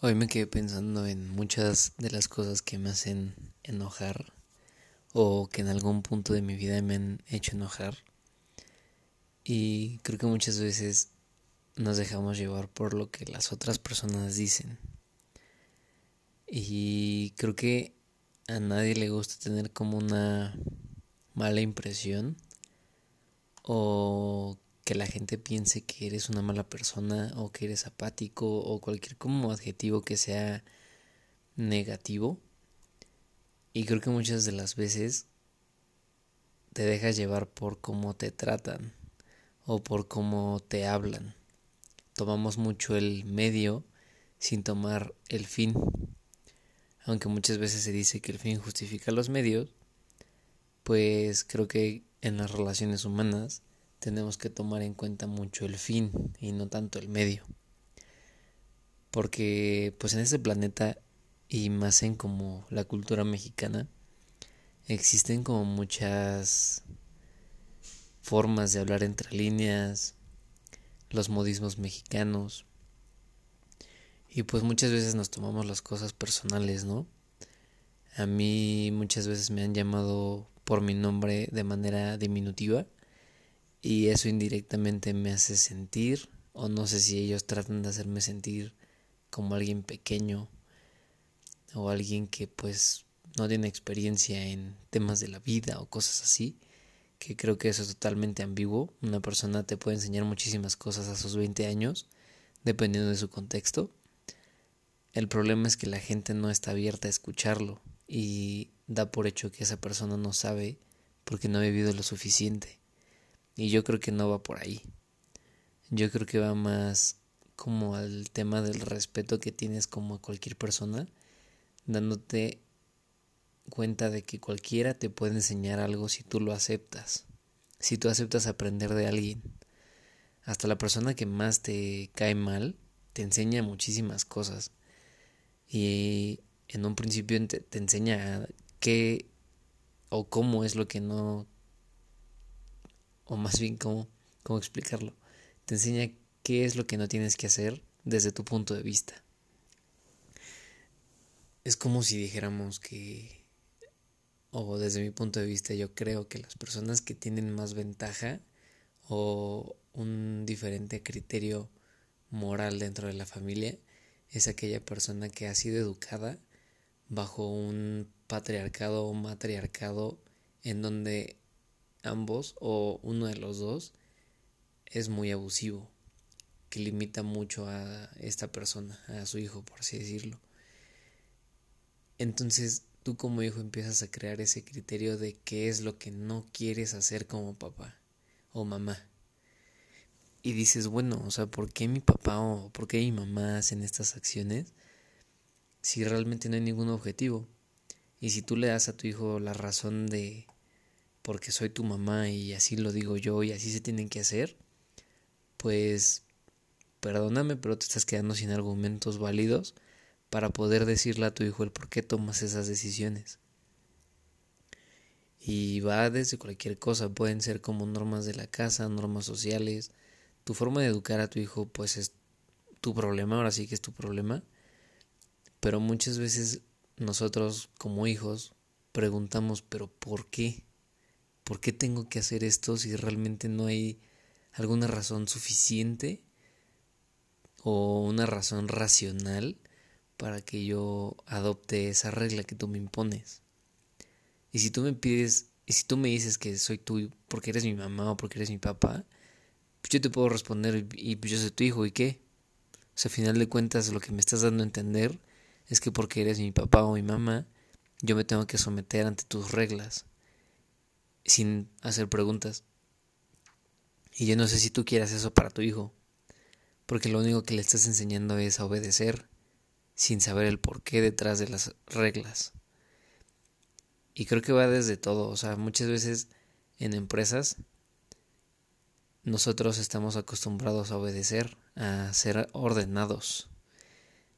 Hoy me quedé pensando en muchas de las cosas que me hacen enojar o que en algún punto de mi vida me han hecho enojar. Y creo que muchas veces nos dejamos llevar por lo que las otras personas dicen. Y creo que a nadie le gusta tener como una mala impresión o que la gente piense que eres una mala persona o que eres apático o cualquier como adjetivo que sea negativo. Y creo que muchas de las veces te dejas llevar por cómo te tratan o por cómo te hablan. Tomamos mucho el medio sin tomar el fin. Aunque muchas veces se dice que el fin justifica los medios, pues creo que en las relaciones humanas tenemos que tomar en cuenta mucho el fin y no tanto el medio. Porque pues en este planeta y más en como la cultura mexicana existen como muchas formas de hablar entre líneas, los modismos mexicanos. Y pues muchas veces nos tomamos las cosas personales, ¿no? A mí muchas veces me han llamado por mi nombre de manera diminutiva y eso indirectamente me hace sentir, o no sé si ellos tratan de hacerme sentir como alguien pequeño o alguien que pues no tiene experiencia en temas de la vida o cosas así, que creo que eso es totalmente ambiguo. Una persona te puede enseñar muchísimas cosas a sus 20 años, dependiendo de su contexto. El problema es que la gente no está abierta a escucharlo y da por hecho que esa persona no sabe porque no ha vivido lo suficiente. Y yo creo que no va por ahí. Yo creo que va más como al tema del respeto que tienes como a cualquier persona, dándote cuenta de que cualquiera te puede enseñar algo si tú lo aceptas, si tú aceptas aprender de alguien. Hasta la persona que más te cae mal te enseña muchísimas cosas y en un principio te, enseña qué o cómo es lo que no o más bien cómo, cómo explicarlo. Te enseña qué es lo que no tienes que hacer desde tu punto de vista. Es como si dijéramos que, o desde mi punto de vista, yo creo que las personas que tienen más ventaja o un diferente criterio moral dentro de la familia es aquella persona que ha sido educada bajo un patriarcado o matriarcado en donde ambos o uno de los dos es muy abusivo, que limita mucho a esta persona, a su hijo, por así decirlo. Entonces tú como hijo empiezas a crear ese criterio de qué es lo que no quieres hacer como papá o mamá. Y dices, bueno, o sea, ¿por qué mi papá o por qué mi mamá hacen estas acciones si realmente no hay ningún objetivo? Y si tú le das a tu hijo la razón de porque soy tu mamá y así lo digo yo y así se tienen que hacer, pues perdóname, pero te estás quedando sin argumentos válidos para poder decirle a tu hijo el por qué tomas esas decisiones. Y va desde cualquier cosa, pueden ser como normas de la casa, normas sociales. Tu forma de educar a tu hijo pues es tu problema, ahora sí que es tu problema. Pero muchas veces nosotros como hijos preguntamos, pero ¿por qué? ¿Por qué tengo que hacer esto si realmente no hay alguna razón suficiente o una razón racional para que yo adopte esa regla que tú me impones? Y si tú me pides, y si tú me dices que soy tú porque eres mi mamá o porque eres mi papá, pues yo te puedo responder y pues yo soy tu hijo y qué. O sea, al final de cuentas lo que me estás dando a entender es que porque eres mi papá o mi mamá, yo me tengo que someter ante tus reglas sin hacer preguntas. Y yo no sé si tú quieras eso para tu hijo, porque lo único que le estás enseñando es a obedecer sin saber el porqué detrás de las reglas. Y creo que va desde todo, o sea, muchas veces en empresas nosotros estamos acostumbrados a obedecer, a ser ordenados,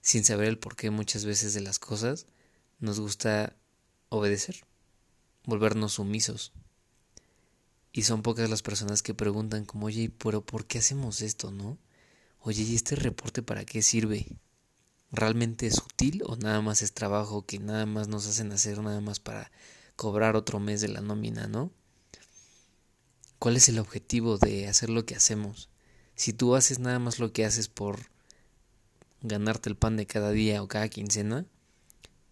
sin saber el porqué muchas veces de las cosas, nos gusta obedecer, volvernos sumisos. Y son pocas las personas que preguntan como, oye, pero ¿por qué hacemos esto, no? Oye, ¿y este reporte para qué sirve? realmente es útil o nada más es trabajo que nada más nos hacen hacer nada más para cobrar otro mes de la nómina, ¿no? ¿Cuál es el objetivo de hacer lo que hacemos? Si tú haces nada más lo que haces por ganarte el pan de cada día o cada quincena,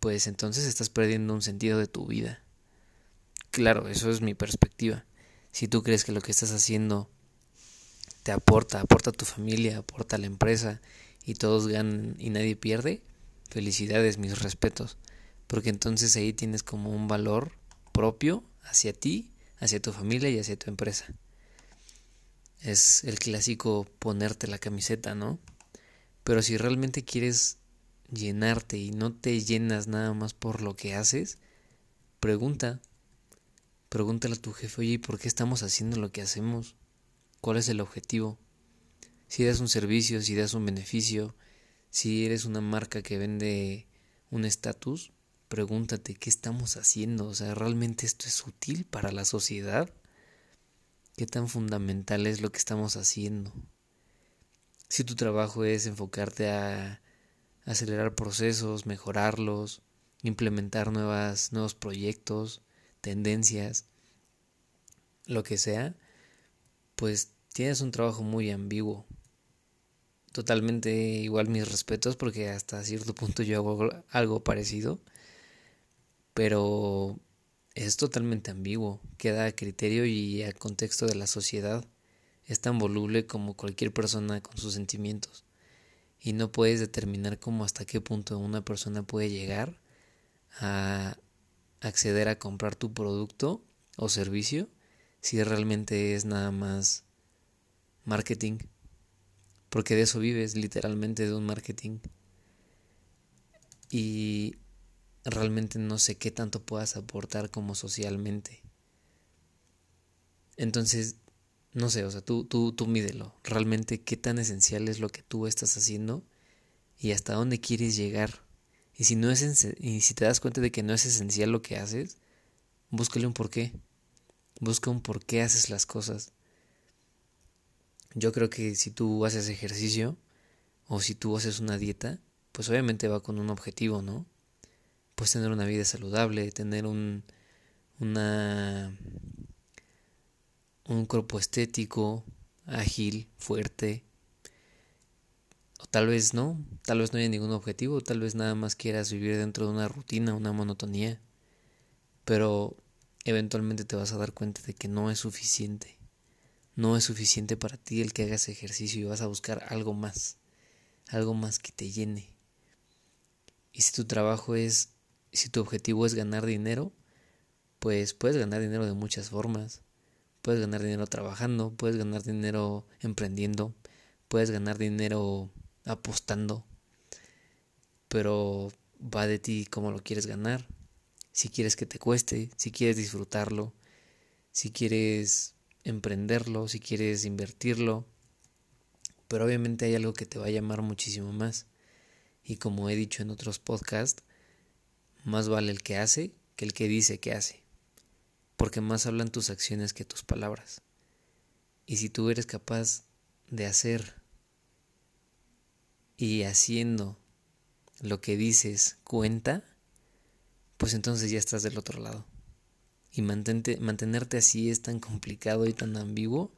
pues entonces estás perdiendo un sentido de tu vida. Claro, eso es mi perspectiva. Si tú crees que lo que estás haciendo te aporta, aporta a tu familia, aporta a la empresa y todos ganan y nadie pierde, felicidades, mis respetos. Porque entonces ahí tienes como un valor propio hacia ti, hacia tu familia y hacia tu empresa. Es el clásico ponerte la camiseta, ¿no? Pero si realmente quieres llenarte y no te llenas nada más por lo que haces, pregunta. Pregúntale a tu jefe, oye, ¿por qué estamos haciendo lo que hacemos? ¿Cuál es el objetivo? Si das un servicio, si das un beneficio, si eres una marca que vende un estatus, pregúntate qué estamos haciendo. O sea, ¿realmente esto es útil para la sociedad? ¿Qué tan fundamental es lo que estamos haciendo? Si tu trabajo es enfocarte a acelerar procesos, mejorarlos, implementar nuevos proyectos, tendencias, lo que sea, pues tienes un trabajo muy ambiguo. Totalmente igual mis respetos porque hasta cierto punto yo hago algo parecido, pero es totalmente ambiguo, queda a criterio y a contexto de la sociedad. Es tan voluble como cualquier persona con sus sentimientos. Y no puedes determinar cómo hasta qué punto una persona puede llegar a acceder a comprar tu producto o servicio si realmente es nada más marketing porque de eso vives literalmente de un marketing y realmente no sé qué tanto puedas aportar como socialmente entonces no sé, o sea, tú, tú, tú mídelo. Realmente qué tan esencial es lo que tú estás haciendo y hasta dónde quieres llegar. Y si no es y si te das cuenta de que no es esencial lo que haces, búscale un porqué. Busca un por qué haces las cosas. Yo creo que si tú haces ejercicio o si tú haces una dieta, pues obviamente va con un objetivo, ¿no? Pues tener una vida saludable, tener un una un cuerpo estético, ágil, fuerte. O tal vez no, tal vez no haya ningún objetivo, tal vez nada más quieras vivir dentro de una rutina, una monotonía. Pero eventualmente te vas a dar cuenta de que no es suficiente. No es suficiente para ti el que hagas ejercicio y vas a buscar algo más, algo más que te llene. Y si tu trabajo es, si tu objetivo es ganar dinero, pues puedes ganar dinero de muchas formas. Puedes ganar dinero trabajando, puedes ganar dinero emprendiendo, puedes ganar dinero apostando, pero va de ti cómo lo quieres ganar. Si quieres que te cueste, si quieres disfrutarlo, si quieres emprenderlo, si quieres invertirlo, pero obviamente hay algo que te va a llamar muchísimo más. Y como he dicho en otros podcasts, más vale el que hace que el que dice que hace porque más hablan tus acciones que tus palabras. Y si tú eres capaz de hacer y haciendo lo que dices cuenta, pues entonces ya estás del otro lado. Y mantenerte así es tan complicado y tan ambiguo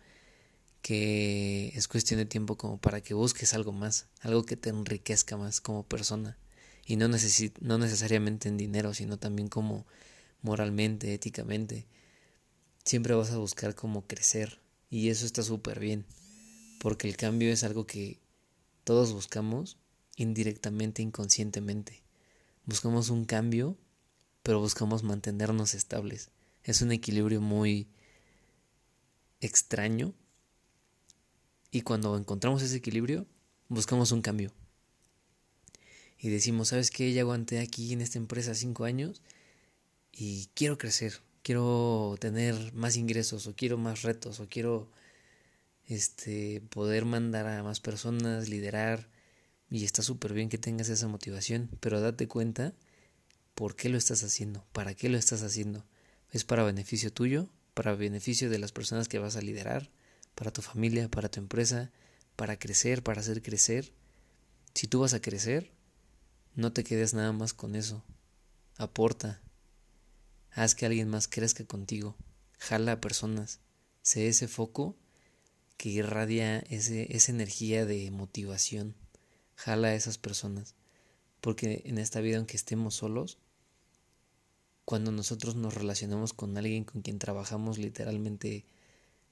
que es cuestión de tiempo como para que busques algo más, algo que te enriquezca más como persona. Y no, no necesariamente en dinero, sino también como moralmente, éticamente. Siempre vas a buscar cómo crecer y eso está súper bien, porque el cambio es algo que todos buscamos indirectamente, inconscientemente. Buscamos un cambio, pero buscamos mantenernos estables. Es un equilibrio muy extraño y cuando encontramos ese equilibrio, buscamos un cambio. Y decimos, ¿sabes qué? Ya aguanté aquí en esta empresa cinco años y quiero crecer, quiero tener más ingresos o quiero más retos o quiero este poder mandar a más personas, liderar y está súper bien que tengas esa motivación, pero date cuenta por qué lo estás haciendo, para qué lo estás haciendo. Es para beneficio tuyo, para beneficio de las personas que vas a liderar, para tu familia, para tu empresa, para crecer, para hacer crecer. Si tú vas a crecer, No te quedes nada más con eso. Aporta. Haz que alguien más crezca contigo. Jala a personas. Sé ese foco que irradia ese, esa energía de motivación. Jala a esas personas. Porque en esta vida, aunque estemos solos, cuando nosotros nos relacionamos con alguien con quien trabajamos literalmente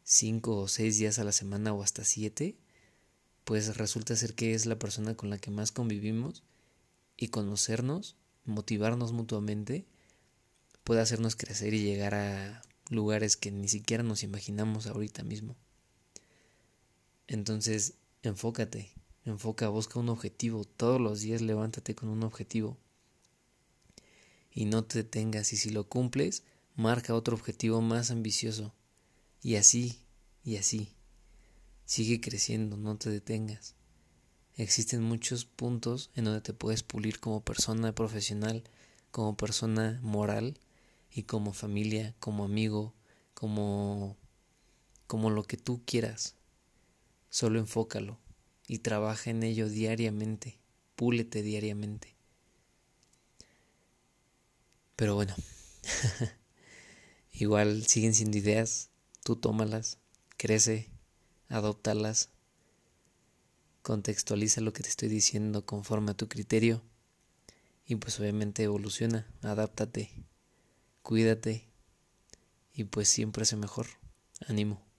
cinco o seis días a la semana o hasta siete, pues resulta ser que es la persona con la que más convivimos y conocernos, motivarnos mutuamente, puede hacernos crecer y llegar a lugares que ni siquiera nos imaginamos ahorita mismo. Entonces, enfócate, enfoca, busca un objetivo, todos los días levántate con un objetivo y no te detengas y si lo cumples, marca otro objetivo más ambicioso y así, y así. Sigue creciendo, no te detengas. Existen muchos puntos en donde te puedes pulir como persona profesional, como persona moral y como familia, como amigo, como como lo que tú quieras. Solo enfócalo y trabaja en ello diariamente, púlete diariamente. Pero bueno, igual siguen siendo ideas, tú tómalas, crece, adóptalas, contextualiza lo que te estoy diciendo conforme a tu criterio y pues obviamente evoluciona, adáptate, cuídate y pues siempre hace mejor. Ánimo.